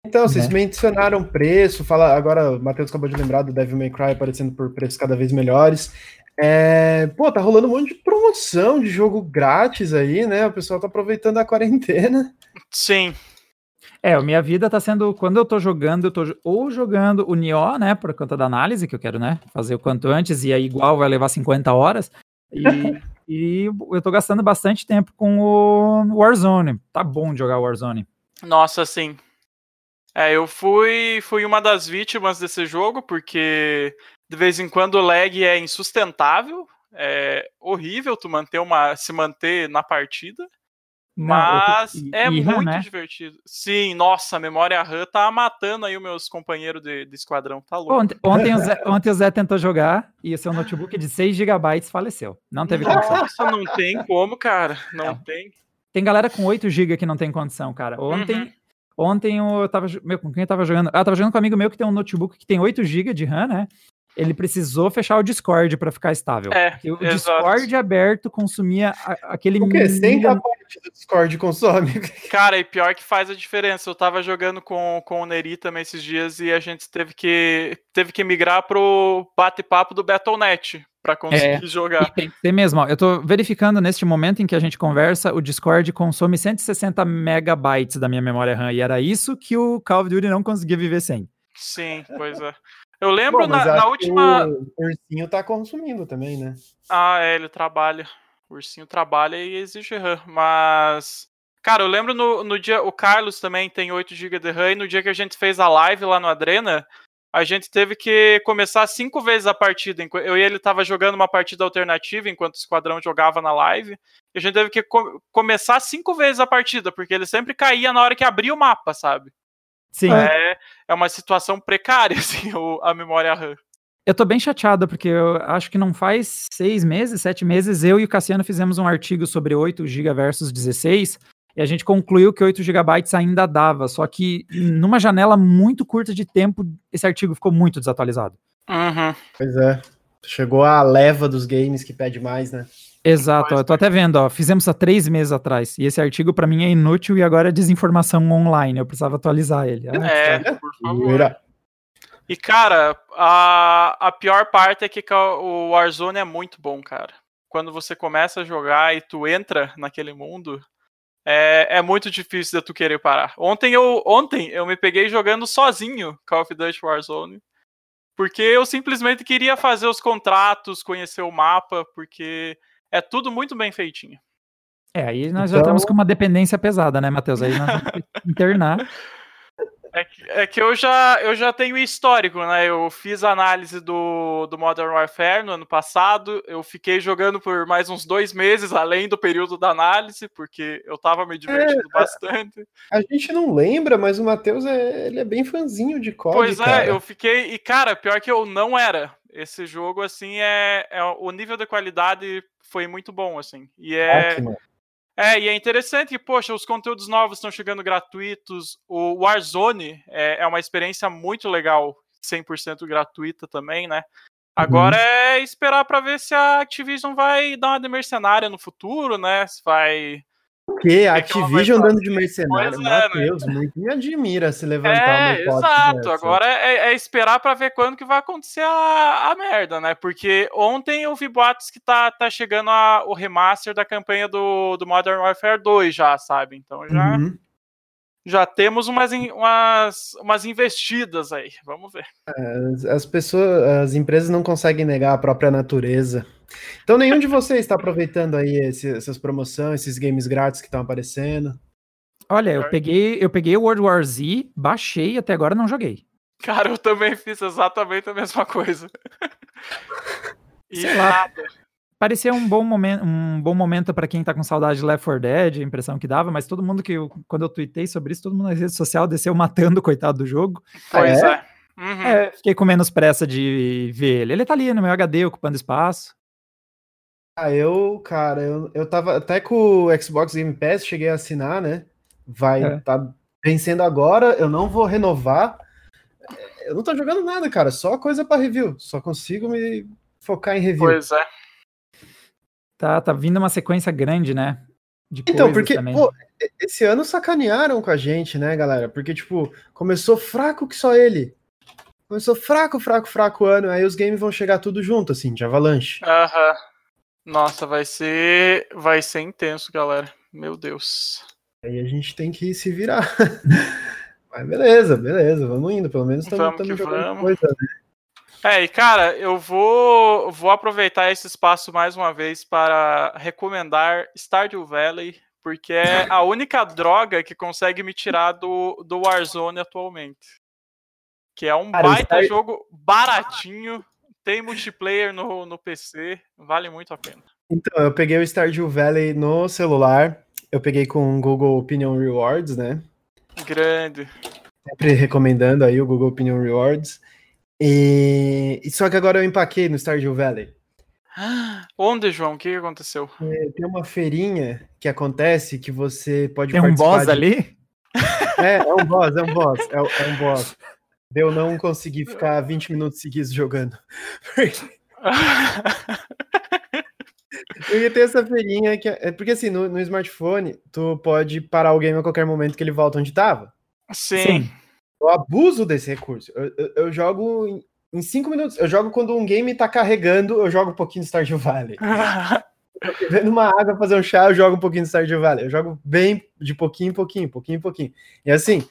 Então, vocês é. mencionaram preço, fala, agora o Matheus acabou de lembrar do Devil May Cry aparecendo por preços cada vez melhores. É, pô, tá rolando um monte de promoção de jogo grátis aí, né? O pessoal tá aproveitando a quarentena. Sim. É, a minha vida tá sendo, quando eu tô jogando, eu tô ou jogando o Nioh, né, por conta da análise, que eu quero, né, fazer o quanto antes, e aí igual vai levar 50 horas, e, e eu tô gastando bastante tempo com o Warzone. Tá bom de jogar Warzone. Nossa, sim. É, eu fui, fui uma das vítimas desse jogo, porque de vez em quando o lag é insustentável. É horrível tu manter uma, se manter na partida. Mas e, é e muito né? divertido. Sim, nossa, a memória RAM tá matando aí os meus companheiros de, de esquadrão, tá louco. Ontem, ontem, o Zé, ontem o Zé tentou jogar e o seu notebook de 6 GB faleceu. Não teve condição. Nossa, não tem como, cara. Não, não. tem. Tem galera com 8 GB que não tem condição, cara. Ontem, uhum. Ontem eu tava. Meu, com quem eu tava jogando? Ah, eu tava jogando com um amigo meu que tem um notebook que tem 8 GB de RAM, né? ele precisou fechar o Discord para ficar estável. É, o exato. Discord aberto consumia aquele. O quê? Sem milha... parte do Discord consome. Cara, e pior que faz a diferença. Eu tava jogando com, com o Neri também esses dias e a gente teve que, teve que migrar pro bate-papo do Battle.net para conseguir é, jogar. Tem que ser mesmo. Ó, eu tô verificando neste momento em que a gente conversa, o Discord consome 160 megabytes da minha memória RAM e era isso que o Call of Duty não conseguia viver sem. Sim, pois é. Eu lembro Bom, na, na última. O ursinho tá consumindo também, né? Ah, é, ele trabalha. O ursinho trabalha e exige RAM. Mas. Cara, eu lembro no, no dia. O Carlos também tem 8 GB de RAM. E no dia que a gente fez a live lá no Adrena, a gente teve que começar cinco vezes a partida. Eu e ele tava jogando uma partida alternativa enquanto o esquadrão jogava na live. E a gente teve que co começar cinco vezes a partida, porque ele sempre caía na hora que abria o mapa, sabe? Sim. É, é uma situação precária, assim, a memória RAM. Eu tô bem chateado, porque eu acho que não faz seis meses, sete meses, eu e o Cassiano fizemos um artigo sobre 8 GB versus 16, e a gente concluiu que 8 GB ainda dava, só que numa janela muito curta de tempo, esse artigo ficou muito desatualizado. Uhum. Pois é. Chegou a leva dos games que pede mais, né? Exato, ó, eu tô até vendo, ó, fizemos há três meses atrás, e esse artigo para mim é inútil e agora é desinformação online, eu precisava atualizar ele. Ah, é, tá. por favor. E cara, a, a pior parte é que o Warzone é muito bom, cara. Quando você começa a jogar e tu entra naquele mundo, é, é muito difícil de tu querer parar. Ontem eu, ontem eu me peguei jogando sozinho Call of Duty Warzone. Porque eu simplesmente queria fazer os contratos, conhecer o mapa, porque é tudo muito bem feitinho. É, aí nós então... já estamos com uma dependência pesada, né, Matheus? Aí nós vamos internar. É que, é que, eu, já, eu já tenho histórico, né? Eu fiz análise do, do Modern Warfare no ano passado. Eu fiquei jogando por mais uns dois meses, além do período da análise, porque eu tava me divertindo é, bastante. A, a, gente não lembra, mas o Matheus é, ele é bem fãzinho de COD, Pois é, cara. eu fiquei... E, cara, pior que eu não era. Esse jogo, assim, é, é o nível de qualidade foi muito bom, assim. E é... Ótimo. É, e é interessante que, poxa, os conteúdos novos estão chegando gratuitos. O Warzone é, é uma experiência muito legal, 100% gratuita também, né? Agora uhum. é esperar para ver se a Activision vai dar uma de mercenária no futuro, né? Se vai o quê? A Activision dando de mercenário? Meu é, Deus, né? muito me admira se levantar é, Exato, dessa. agora é, é, esperar para ver quando que vai acontecer a, a merda, né? Porque ontem eu vi boatos que tá, tá chegando a, o remaster da campanha do, do Modern Warfare 2 já, sabe? Então já, uhum. Já temos umas, umas, umas investidas aí, vamos ver. É, as pessoas, as empresas não conseguem negar a própria natureza. Então nenhum de vocês está aproveitando aí esse, essas promoções, esses games grátis que estão aparecendo? Olha, eu peguei, eu peguei o World War Z, baixei e até agora não joguei. Cara, eu também fiz exatamente a mesma coisa. e Sei lá. Parecia um bom momento, um bom momento para quem tá com saudade de Left 4 Dead, a impressão que dava, mas todo mundo que eu, quando eu tuitei sobre isso, todo mundo na rede social desceu matando o coitado do jogo. Pois é. é. Uhum. é. Fiquei com menos pressa de ver ele. Ele tá ali no meu HD ocupando espaço. Ah, eu, cara, eu, eu tava até com o Xbox Game Pass, cheguei a assinar, né? Vai é. tá vencendo agora, eu não vou renovar. Eu não tô jogando nada, cara, só coisa para review. Só consigo me focar em review. Pois é. Tá, tá vindo uma sequência grande, né? então, porque pô, esse ano sacanearam com a gente, né, galera? Porque, tipo, começou fraco que só ele. Começou fraco, fraco, fraco o ano, aí os games vão chegar tudo junto, assim, de avalanche. Aham. Nossa, vai ser, vai ser intenso, galera. Meu Deus. Aí a gente tem que se virar. Mas beleza, beleza, vamos indo. Pelo menos estamos jogando vamos. coisa, né? É, e cara, eu vou, vou aproveitar esse espaço mais uma vez para recomendar Stardew Valley, porque é a única droga que consegue me tirar do, do Warzone atualmente. Que é um cara, baita Star... jogo baratinho, tem multiplayer no, no PC, vale muito a pena. Então, eu peguei o Stardew Valley no celular, eu peguei com o Google Opinion Rewards, né? Grande. Sempre recomendando aí o Google Opinion Rewards. E... Só que agora eu empaquei no Stardew Valley. Onde, João? O que aconteceu? É, tem uma feirinha que acontece que você pode tem participar. Tem um boss de... ali? É, é um boss, é um boss, é, é um boss de eu não conseguir ficar 20 minutos seguidos jogando. eu ia ter essa feirinha que é porque assim, no, no, smartphone, tu pode parar o game a qualquer momento que ele volta onde tava. Sim. Sim. Eu abuso desse recurso. Eu, eu, eu jogo em, em cinco minutos. Eu jogo quando um game tá carregando, eu jogo um pouquinho de Stardew Valley. vendo uma água fazer um chá, eu jogo um pouquinho de Stardew Valley. Eu jogo bem de pouquinho em pouquinho, pouquinho em pouquinho. E assim,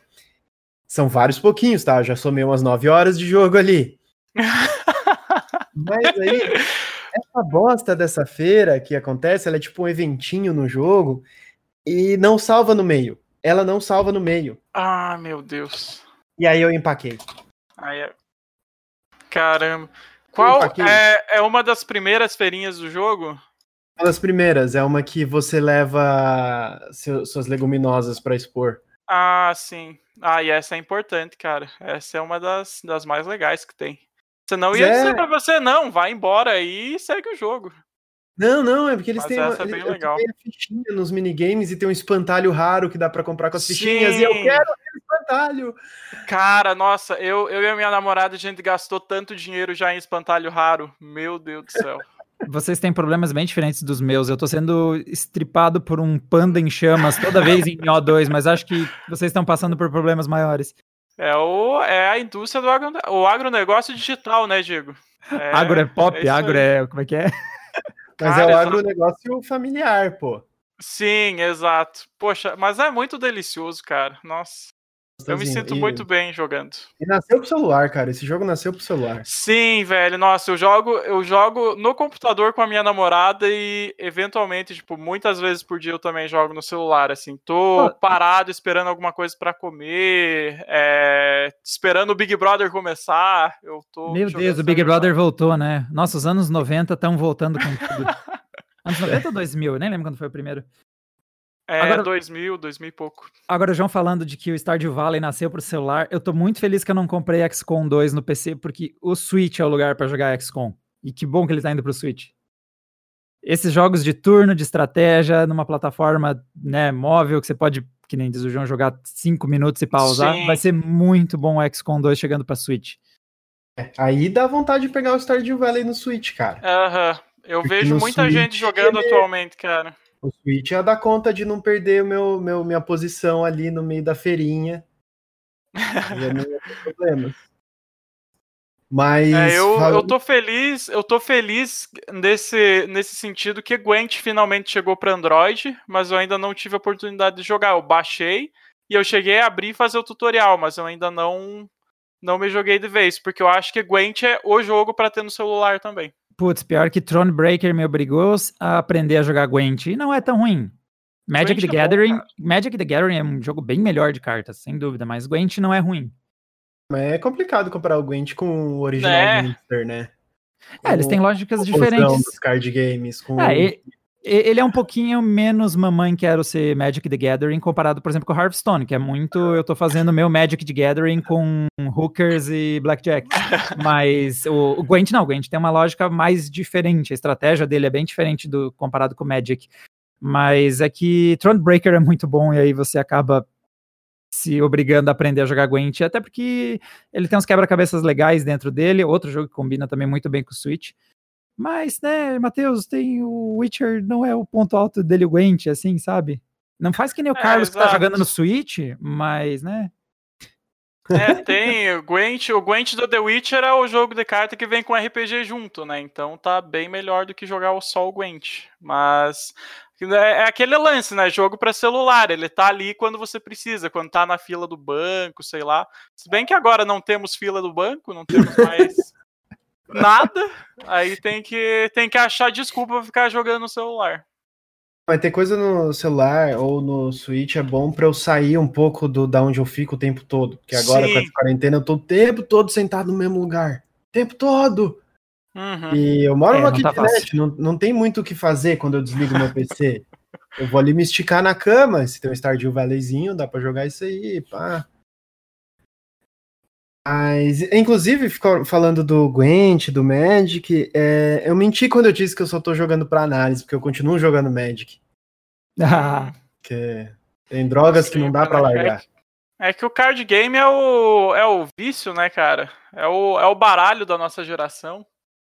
são vários pouquinhos, tá? Eu já somei umas 9 horas de jogo ali. Mas aí, essa bosta dessa feira que acontece, ela é tipo um eventinho no jogo e não salva no meio. Ela não salva no meio. Ah, meu Deus. E aí eu empaquei. Aí é... Caramba. Qual é, é uma das primeiras feirinhas do jogo? Uma das primeiras, é uma que você leva seu, suas leguminosas para expor. Ah, sim. Ah, e essa é importante, cara. Essa é uma das, das mais legais que tem. Você não ia é... dizer pra você, não, vai embora e segue o jogo. Não, não, é porque eles Mas têm, uma, é eles, legal. têm a fichinha nos minigames e tem um espantalho raro que dá para comprar com as Sim. fichinhas. E eu quero aquele espantalho. Cara, nossa, eu, eu e a minha namorada, a gente gastou tanto dinheiro já em espantalho raro. Meu Deus do céu. Vocês têm problemas bem diferentes dos meus. Eu tô sendo estripado por um panda em chamas toda vez em O2, mas acho que vocês estão passando por problemas maiores. É, o, é a indústria do agro, o agronegócio digital, né, Diego? É, agro é pop, é agro é. Como é que é? Mas Cara, é o agronegócio familiar, pô. Sim, exato. Poxa, mas é muito delicioso, cara. Nossa. Eu me sinto e... muito bem jogando. E nasceu pro celular, cara. Esse jogo nasceu pro celular. Sim, velho. Nossa, eu jogo, eu jogo no computador com a minha namorada e eventualmente, tipo, muitas vezes por dia eu também jogo no celular, assim. Tô parado esperando alguma coisa para comer, é... esperando o Big Brother começar. Eu tô Meu Deus, o Big Brother voltou, né? Nossa, os anos 90 estão voltando com tudo. anos 90 ou 2000? Eu nem lembro quando foi o primeiro. É, agora, 2000, 2000 e pouco. Agora, o João falando de que o Stardew Valley nasceu pro celular, eu tô muito feliz que eu não comprei XCOM 2 no PC, porque o Switch é o lugar para jogar XCOM. E que bom que ele tá indo pro Switch. esses jogos de turno, de estratégia, numa plataforma né, móvel que você pode, que nem diz o João, jogar cinco minutos e pausar, Sim. vai ser muito bom o XCOM 2 chegando pra Switch. É, aí dá vontade de pegar o Stardew Valley no Switch, cara. Aham. Uhum. Eu Porque vejo muita Switch, gente jogando ele... atualmente, cara. O Switch ia dar conta de não perder o meu, meu, minha posição ali no meio da feirinha. ia não ia ter problemas. Mas. É, eu, eu tô feliz, eu tô feliz nesse, nesse sentido que Gwent finalmente chegou para Android, mas eu ainda não tive a oportunidade de jogar. Eu baixei e eu cheguei a abrir e fazer o tutorial, mas eu ainda não não me joguei de vez, porque eu acho que Gwent é o jogo para ter no celular também. Putz, pior que Thronebreaker me obrigou a aprender a jogar Gwent e não é tão ruim. Magic Gwent the é Gathering, bom, Magic the Gathering é um jogo bem melhor de cartas, sem dúvida, mas Gwent não é ruim. Mas é complicado comparar o Gwent com o original é. Né? Com é, eles têm lógicas diferentes. dos card games. Com é, e, ele é um pouquinho menos mamãe quero ser Magic the Gathering comparado, por exemplo, com Hearthstone, que é muito. Eu tô fazendo meu Magic the Gathering com hookers e blackjack. Mas o, o Gwent não, o Gwent tem uma lógica mais diferente. A estratégia dele é bem diferente do comparado com o Magic. Mas é que Thronebreaker é muito bom e aí você acaba se obrigando a aprender a jogar Gwent, até porque ele tem uns quebra-cabeças legais dentro dele, outro jogo que combina também muito bem com o Switch. Mas, né, Matheus, tem o Witcher, não é o ponto alto dele Gwent, assim, sabe? Não faz que nem o é, Carlos que tá jogando no Switch, mas, né? É, tem o Gwent, o Gwent do The Witcher é o jogo de carta que vem com RPG junto, né? Então tá bem melhor do que jogar só o Gwent. Mas é, é aquele lance, né? Jogo para celular, ele tá ali quando você precisa, quando tá na fila do banco, sei lá. Se bem que agora não temos fila do banco, não temos mais nada, aí tem que tem que achar desculpa pra ficar jogando no celular. Vai ter coisa no celular ou no Switch é bom para eu sair um pouco do da onde eu fico o tempo todo, porque agora Sim. com a quarentena eu tô o tempo todo sentado no mesmo lugar, o tempo todo. Uhum. E eu moro é, numa tá kitnet, não, não tem muito o que fazer quando eu desligo meu PC. Eu vou ali me esticar na cama, se tem um Stardew Valleyzinho, dá pra jogar isso aí, pá. Mas, inclusive, falando do Gwent, do Magic, é, eu menti quando eu disse que eu só tô jogando pra análise, porque eu continuo jogando Magic. Ah. Que tem drogas Sim, que não dá pra largar. É, é que o card game é o, é o vício, né, cara? É o, é o baralho da nossa geração.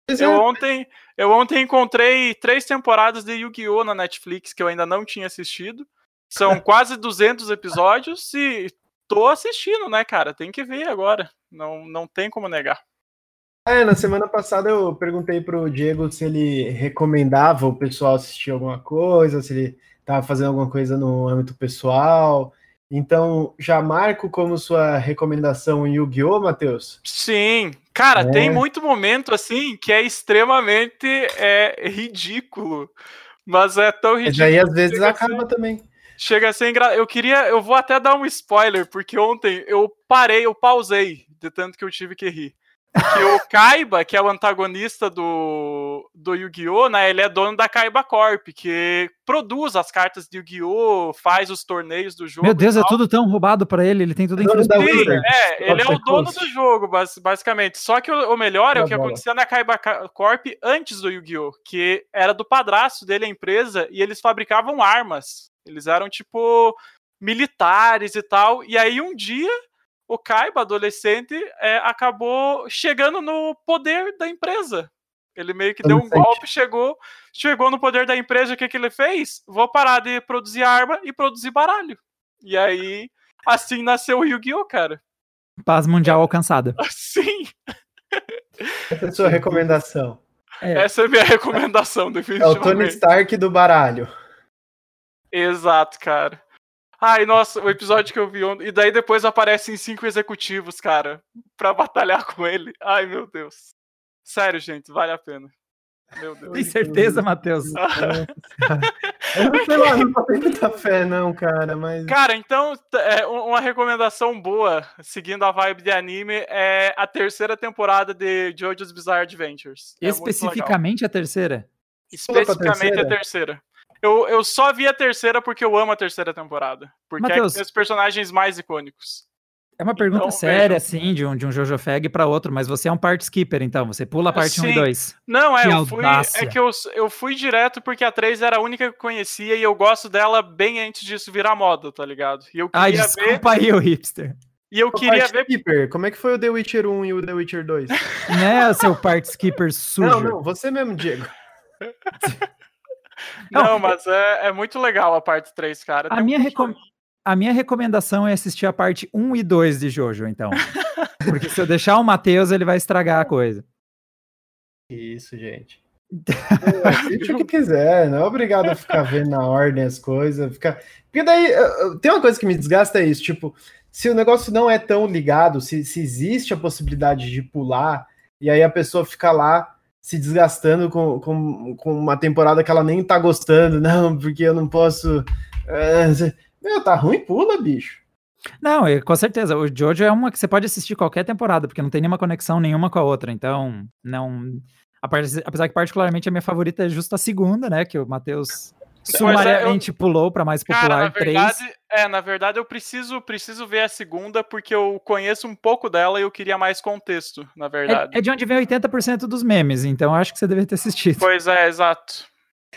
Eu é. ontem, eu ontem encontrei três temporadas de Yu-Gi-Oh! na Netflix que eu ainda não tinha assistido. São quase 200 episódios e tô assistindo, né, cara? Tem que ver agora. Não, não tem como negar. É, na semana passada eu perguntei pro Diego se ele recomendava o pessoal assistir alguma coisa, se ele tava fazendo alguma coisa no âmbito pessoal. Então, já marco como sua recomendação em Yu-Gi-Oh, Matheus? Sim. Cara, é. tem muito momento assim que é extremamente é, ridículo. Mas é tão ridículo. Mas aí às vezes acaba ser, também. Chega a ser engraçado. Eu queria. Eu vou até dar um spoiler, porque ontem eu parei, eu pausei, de tanto que eu tive que rir que o Kaiba, que é o antagonista do, do Yu-Gi-Oh!, né? Ele é dono da Kaiba Corp, que produz as cartas de Yu-Gi-Oh!, faz os torneios do jogo. Meu Deus, é tudo tão roubado para ele, ele tem tudo em É, ele é o dono do jogo, basicamente. Só que o, melhor é o que acontecia na Kaiba Corp antes do Yu-Gi-Oh!, que era do padrasto dele a empresa, e eles fabricavam armas. Eles eram, tipo, militares e tal. E aí, um dia o Kaiba, adolescente, é, acabou chegando no poder da empresa. Ele meio que deu um golpe, chegou, chegou no poder da empresa, o que, que ele fez? Vou parar de produzir arma e produzir baralho. E aí, assim nasceu o Yu-Gi-Oh, cara. Paz mundial alcançada. Sim. Essa é a sua recomendação. É. Essa é a minha recomendação, definitivamente. É o Tony Stark do baralho. Exato, cara. Ai, nossa, o episódio que eu vi ontem. E daí depois aparecem cinco executivos, cara, pra batalhar com ele. Ai, meu Deus. Sério, gente, vale a pena. Meu Deus. Tem certeza, Matheus? eu não sei lá, não tenho muita fé, não, cara, mas. Cara, então, é, uma recomendação boa, seguindo a vibe de anime, é a terceira temporada de JoJo's Bizarre Adventures. É Especificamente a terceira? Especificamente a terceira. Eu, eu só vi a terceira porque eu amo a terceira temporada. Porque Mateus, é os personagens mais icônicos. É uma pergunta então, séria, veja... assim, de um, de um Jojo Fag para outro, mas você é um part skipper, então, você pula a parte Sim. 1 e 2. Não, é, que eu fui, é que eu, eu fui direto porque a 3 era a única que eu conhecia e eu gosto dela bem antes disso virar moda, tá ligado? E eu queria Ai, desculpa ver... aí, o hipster. E eu o queria ver. Skipper, como é que foi o The Witcher 1 e o The Witcher 2? Né, seu part skipper sujo. Não, não, você mesmo, Diego. não, mas é, é muito legal a parte 3, cara. A minha, recom a minha recomendação é assistir a parte 1 e 2 de Jojo, então. Porque se eu deixar o Matheus, ele vai estragar a coisa. Isso, gente. É, assiste o que quiser, não é obrigado a ficar vendo na ordem as coisas. Ficar... Porque daí tem uma coisa que me desgasta, é isso, tipo, se o negócio não é tão ligado, se, se existe a possibilidade de pular, e aí a pessoa fica lá se desgastando com, com, com uma temporada que ela nem tá gostando, não, porque eu não posso. Uh, meu, tá ruim, pula, bicho. Não, com certeza. O Jojo é uma que você pode assistir qualquer temporada, porque não tem nenhuma conexão nenhuma com a outra. Então, não. Apesar que, particularmente, a minha favorita é justo a segunda, né? Que o Matheus sumariamente eu... pulou para mais popular Cara, na verdade, 3. É, na verdade, eu preciso, preciso ver a segunda, porque eu conheço um pouco dela e eu queria mais contexto, na verdade. É, é de onde vem 80% dos memes, então acho que você deve ter assistido. Pois é, exato.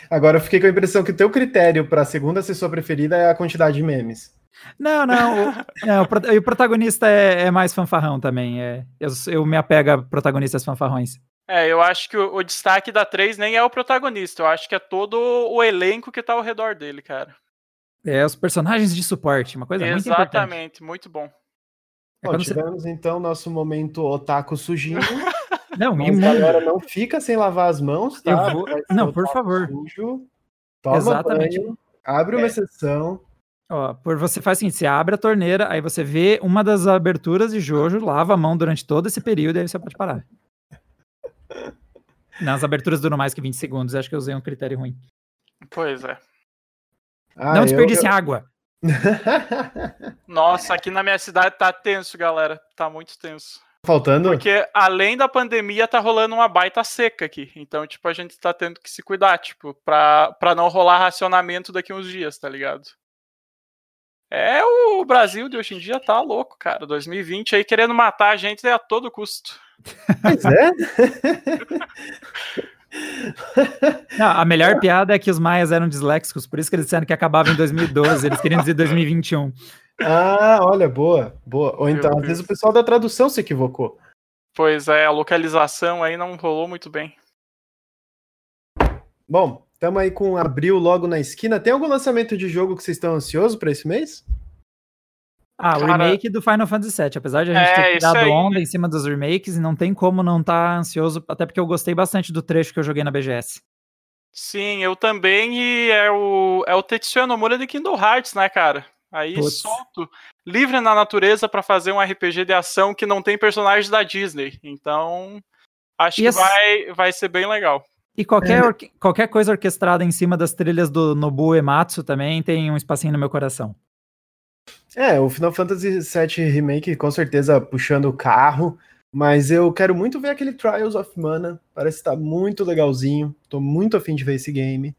Agora eu fiquei com a impressão que o teu critério para a segunda ser sua preferida é a quantidade de memes. Não, não. O, é, o, o protagonista é, é, mais fanfarrão também. É, eu, eu me apego a protagonistas fanfarrões. É, eu acho que o, o, destaque da 3 nem é o protagonista, eu acho que é todo o elenco que tá ao redor dele, cara. É, os personagens de suporte, uma coisa Exatamente, muito importante. Exatamente, muito bom. É bom, tivemos você... então nosso momento otaku sujinho. Não, Mas galera não fica sem lavar as mãos, tá? Vou... Não, por favor. Sujo, toma Exatamente. Banho, abre uma é. exceção. Ó, por você faz assim, você abre a torneira, aí você vê uma das aberturas de Jojo, lava a mão durante todo esse período e aí você pode parar. Nas aberturas duram mais que 20 segundos, acho que eu usei um critério ruim. Pois é. Ah, não desperdice eu... água. Nossa, aqui na minha cidade tá tenso, galera. Tá muito tenso. Faltando? Porque além da pandemia, tá rolando uma baita seca aqui. Então, tipo, a gente tá tendo que se cuidar, tipo, pra, pra não rolar racionamento daqui uns dias, tá ligado? É, o Brasil de hoje em dia tá louco, cara. 2020 aí querendo matar a gente a todo custo. Pois é. Não, a melhor piada é que os maias eram disléxicos, por isso que eles disseram que acabava em 2012, eles queriam dizer 2021. Ah, olha, boa, boa. Ou então, às vezes o pessoal da tradução se equivocou. Pois é, a localização aí não rolou muito bem. Bom, estamos aí com abril logo na esquina. Tem algum lançamento de jogo que vocês estão ansiosos para esse mês? Ah, Cara, o remake do Final Fantasy VII. Apesar de a gente é, ter dado onda em cima dos remakes, e não tem como não estar tá ansioso, até porque eu gostei bastante do trecho que eu joguei na BGS. Sim, eu também, e é o, é o Tetsuya Nomura de Kingdom Hearts, né, cara? Aí Putz. solto, livre na natureza para fazer um RPG de ação que não tem personagens da Disney. Então, acho e que as... vai, vai ser bem legal. E qualquer, é. qualquer coisa orquestrada em cima das trilhas do Nobuo Ematsu também tem um espacinho no meu coração. É, o Final Fantasy VII Remake com certeza puxando o carro, mas eu quero muito ver aquele Trials of Mana, parece estar tá muito legalzinho, tô muito afim de ver esse game.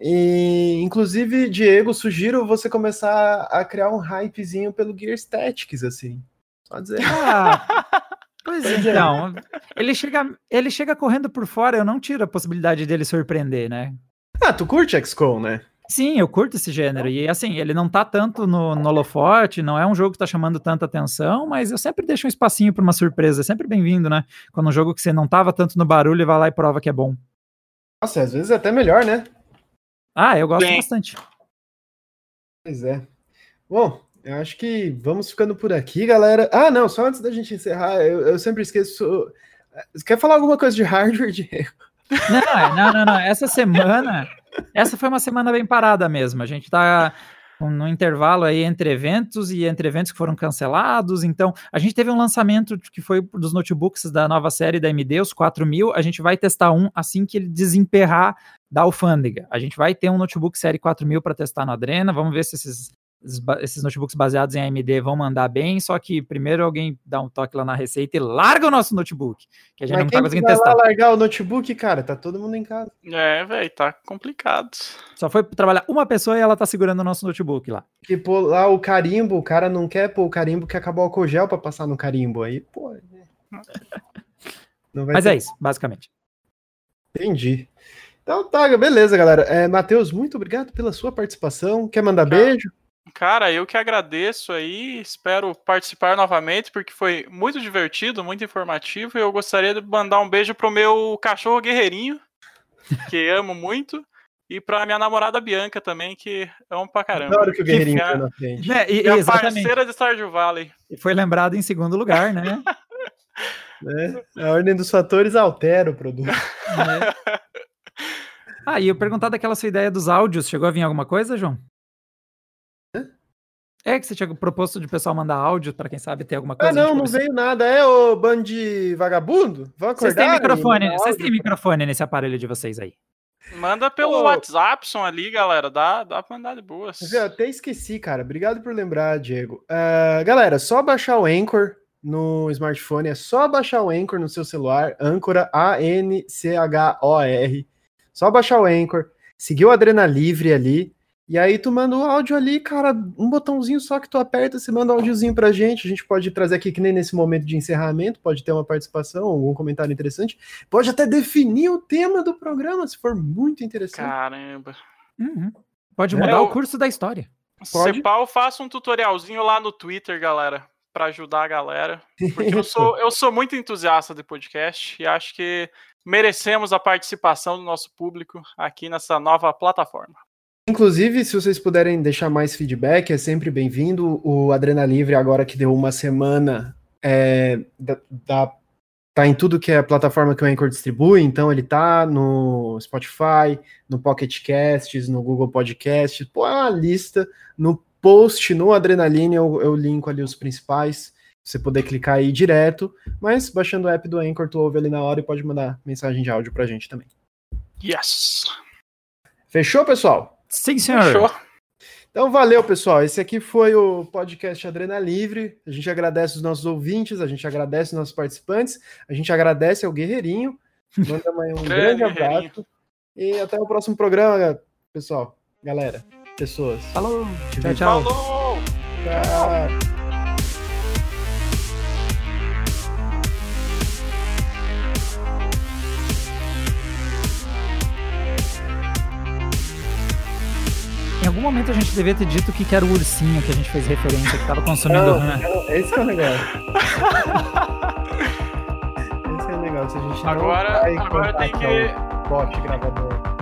E, inclusive, Diego, sugiro você começar a criar um hypezinho pelo Gear Statics, assim. Só dizer. Ah, pois é, então. Ele chega, ele chega correndo por fora, eu não tiro a possibilidade dele surpreender, né? Ah, tu curte XCOM, né? Sim, eu curto esse gênero. E assim, ele não tá tanto no, no holofote, não é um jogo que tá chamando tanta atenção, mas eu sempre deixo um espacinho para uma surpresa. É sempre bem-vindo, né? Quando um jogo que você não tava tanto no barulho vai lá e prova que é bom. Nossa, às vezes é até melhor, né? Ah, eu gosto Sim. bastante. Pois é. Bom, eu acho que vamos ficando por aqui, galera. Ah, não, só antes da gente encerrar, eu, eu sempre esqueço. Você quer falar alguma coisa de hardware, Diego? Não, é, não, não, não. Essa semana, essa foi uma semana bem parada mesmo. A gente tá no intervalo aí entre eventos e entre eventos que foram cancelados. Então, a gente teve um lançamento que foi dos notebooks da nova série da AMD, os 4000. A gente vai testar um assim que ele desemperrar da alfândega. A gente vai ter um notebook série 4000 para testar no Adrena. Vamos ver se esses esses notebooks baseados em AMD vão mandar bem, só que primeiro alguém dá um toque lá na receita e larga o nosso notebook, que a gente Mas não tá conseguindo vai testar. Lá largar o notebook, cara, tá todo mundo em casa. É, velho, tá complicado. Só foi trabalhar uma pessoa e ela tá segurando o nosso notebook lá. Que pô, lá o carimbo, o cara não quer pôr o carimbo que acabou o álcool gel pra passar no carimbo aí, pô. Mas ter... é isso, basicamente. Entendi. Então tá, beleza, galera. É, Matheus, muito obrigado pela sua participação. Quer mandar Tchau. beijo? Cara, eu que agradeço aí, espero participar novamente, porque foi muito divertido, muito informativo, e eu gostaria de mandar um beijo pro meu cachorro guerreirinho, que amo muito, e pra minha namorada Bianca também, que amo pra caramba. Claro que o guerreirinho tá na frente. É, e, e parceira de Stardew Valley. E foi lembrado em segundo lugar, né? é, a ordem dos fatores altera o produto. É. Ah, e eu perguntar daquela sua ideia dos áudios, chegou a vir alguma coisa, João? É que você tinha proposto de pessoal mandar áudio para quem sabe ter alguma coisa. Ah, não, não veio nada. É o band vagabundo? Vão acordar? Vocês têm microfone, vocês têm microfone nesse aparelho de vocês aí? Manda pelo WhatsApp, som ali, galera. Dá, dá pra mandar de boas. Eu até esqueci, cara. Obrigado por lembrar, Diego. Uh, galera, só baixar o Anchor no smartphone. É só baixar o Anchor no seu celular. Anchor, A-N-C-H-O-R. Só baixar o Anchor. Seguir o Adrena Livre ali. E aí tu manda o áudio ali, cara, um botãozinho só que tu aperta, você manda um áudiozinho pra gente. A gente pode trazer aqui que nem nesse momento de encerramento, pode ter uma participação, algum comentário interessante. Pode até definir o tema do programa, se for muito interessante. Caramba. Uhum. Pode mudar é, o curso da história. Pode. Se pau, faça um tutorialzinho lá no Twitter, galera, para ajudar a galera. Porque eu sou, eu sou muito entusiasta de podcast e acho que merecemos a participação do nosso público aqui nessa nova plataforma. Inclusive, se vocês puderem deixar mais feedback, é sempre bem-vindo. O Adrena Livre, agora que deu uma semana, é, da, tá em tudo que é a plataforma que o Anchor distribui, então ele tá no Spotify, no Pocket Casts, no Google Podcasts, pô, é uma lista. No post, no Adrenaline, eu, eu linko ali os principais, você poder clicar aí direto, mas baixando o app do Anchor, tu ouve ali na hora e pode mandar mensagem de áudio pra gente também. Yes! Fechou, pessoal? Sim, senhor. Fechou. Então valeu, pessoal. Esse aqui foi o podcast Adrena Livre. A gente agradece os nossos ouvintes, a gente agradece os nossos participantes, a gente agradece ao Guerreirinho. Manda um grande abraço. E até o próximo programa, pessoal. Galera, pessoas. Falou. Tchau, tchau. Falou. Tchau. Algum momento a gente devia ter dito que era o ursinho que a gente fez referência, que tava consumindo não, RAM. Esse é o negócio. esse é o negócio. A gente agora, agora tem que. Bot gravador.